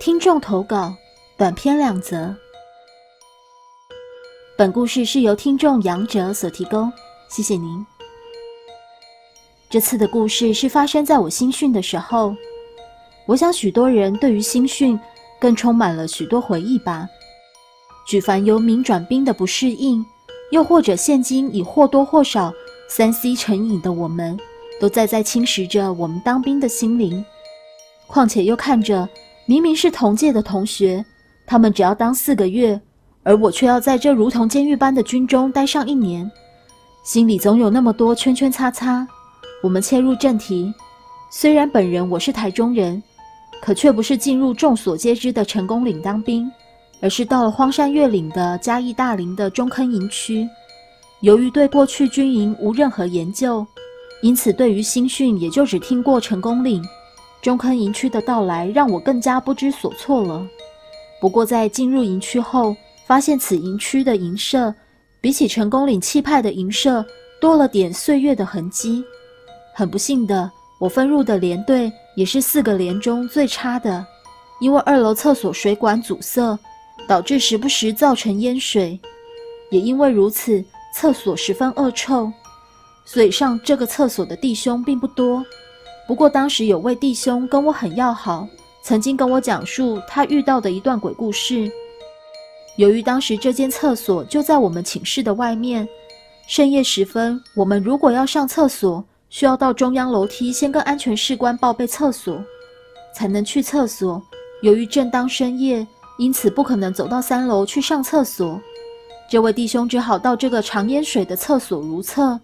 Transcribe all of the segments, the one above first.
听众投稿短篇两则。本故事是由听众杨哲所提供，谢谢您。这次的故事是发生在我新训的时候，我想许多人对于新训更充满了许多回忆吧。举凡由民转兵的不适应，又或者现今已或多或少三 C 成瘾的我们，都在在侵蚀着我们当兵的心灵。况且又看着。明明是同届的同学，他们只要当四个月，而我却要在这如同监狱般的军中待上一年，心里总有那么多圈圈叉叉。我们切入正题，虽然本人我是台中人，可却不是进入众所皆知的成功岭当兵，而是到了荒山越岭的嘉义大林的中坑营区。由于对过去军营无任何研究，因此对于新训也就只听过成功岭。中坑营区的到来让我更加不知所措了。不过在进入营区后，发现此营区的营舍比起成功岭气派的营舍多了点岁月的痕迹。很不幸的，我分入的连队也是四个连中最差的，因为二楼厕所水管阻塞，导致时不时造成淹水。也因为如此，厕所十分恶臭，所以上这个厕所的弟兄并不多。不过当时有位弟兄跟我很要好，曾经跟我讲述他遇到的一段鬼故事。由于当时这间厕所就在我们寝室的外面，深夜时分，我们如果要上厕所，需要到中央楼梯先跟安全士官报备厕所，才能去厕所。由于正当深夜，因此不可能走到三楼去上厕所。这位弟兄只好到这个常淹水的厕所如厕，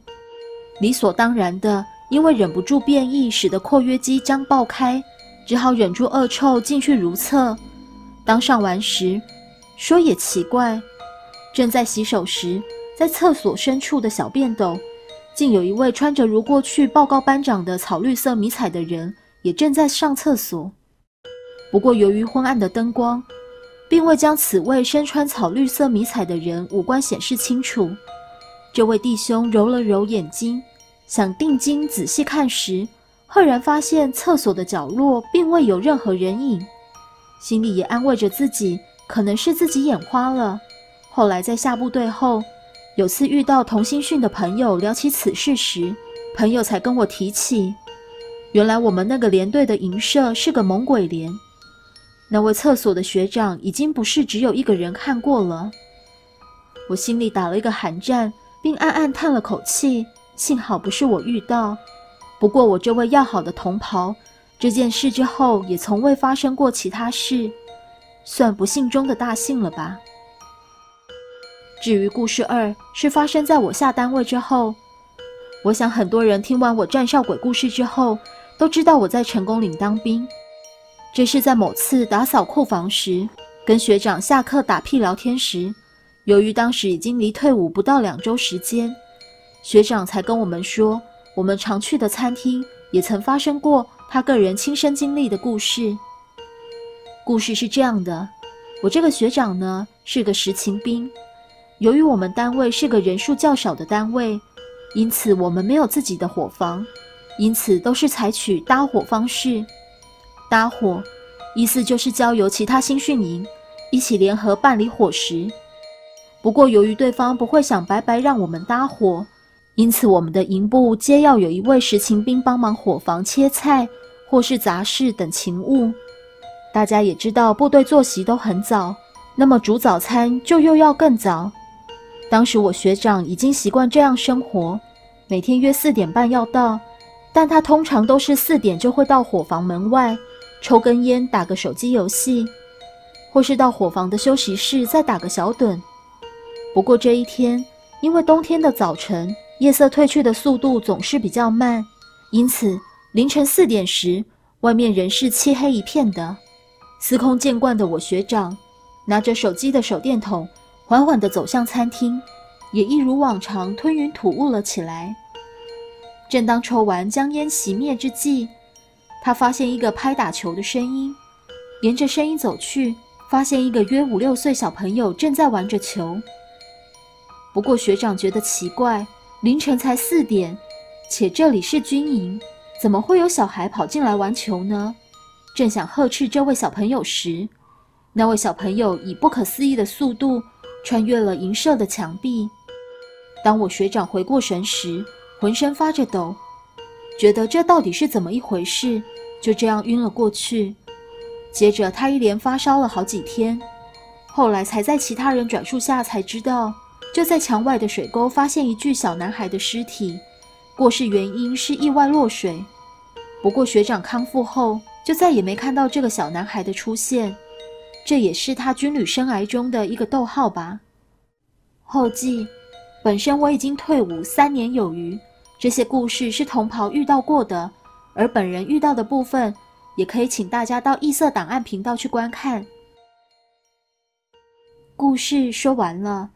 理所当然的。因为忍不住变异，使得括约肌将爆开，只好忍住恶臭进去如厕。当上完时，说也奇怪，正在洗手时，在厕所深处的小便斗，竟有一位穿着如过去报告班长的草绿色迷彩的人，也正在上厕所。不过由于昏暗的灯光，并未将此位身穿草绿色迷彩的人五官显示清楚。这位弟兄揉了揉眼睛。想定睛仔细看时，赫然发现厕所的角落并未有任何人影，心里也安慰着自己，可能是自己眼花了。后来在下部队后，有次遇到同心训的朋友聊起此事时，朋友才跟我提起，原来我们那个连队的营舍是个猛鬼连，那位厕所的学长已经不是只有一个人看过了。我心里打了一个寒战，并暗暗叹了口气。幸好不是我遇到，不过我这位要好的同袍，这件事之后也从未发生过其他事，算不幸中的大幸了吧。至于故事二，是发生在我下单位之后。我想很多人听完我战少鬼故事之后，都知道我在成功岭当兵。这是在某次打扫库房时，跟学长下课打屁聊天时，由于当时已经离退伍不到两周时间。学长才跟我们说，我们常去的餐厅也曾发生过他个人亲身经历的故事。故事是这样的：我这个学长呢是个实勤兵，由于我们单位是个人数较少的单位，因此我们没有自己的伙房，因此都是采取搭伙方式。搭伙意思就是交由其他新训营一起联合办理伙食。不过由于对方不会想白白让我们搭伙。因此，我们的营部皆要有一位实勤兵帮忙伙房切菜，或是杂事等勤务。大家也知道，部队作息都很早，那么煮早餐就又要更早。当时我学长已经习惯这样生活，每天约四点半要到，但他通常都是四点就会到伙房门外抽根烟，打个手机游戏，或是到伙房的休息室再打个小盹。不过这一天，因为冬天的早晨。夜色褪去的速度总是比较慢，因此凌晨四点时，外面仍是漆黑一片的。司空见惯的我学长，拿着手机的手电筒，缓缓地走向餐厅，也一如往常吞云吐雾了起来。正当抽完将烟熄灭之际，他发现一个拍打球的声音，沿着声音走去，发现一个约五六岁小朋友正在玩着球。不过学长觉得奇怪。凌晨才四点，且这里是军营，怎么会有小孩跑进来玩球呢？正想呵斥这位小朋友时，那位小朋友以不可思议的速度穿越了银舍的墙壁。当我学长回过神时，浑身发着抖，觉得这到底是怎么一回事，就这样晕了过去。接着他一连发烧了好几天，后来才在其他人转述下才知道，就在墙外的水沟发现一具小男孩的尸体，过世原因是意外落水。不过学长康复后就再也没看到这个小男孩的出现，这也是他军旅生涯中的一个逗号吧。后记。本身我已经退伍三年有余，这些故事是同袍遇到过的，而本人遇到的部分，也可以请大家到异色档案频道去观看。故事说完了，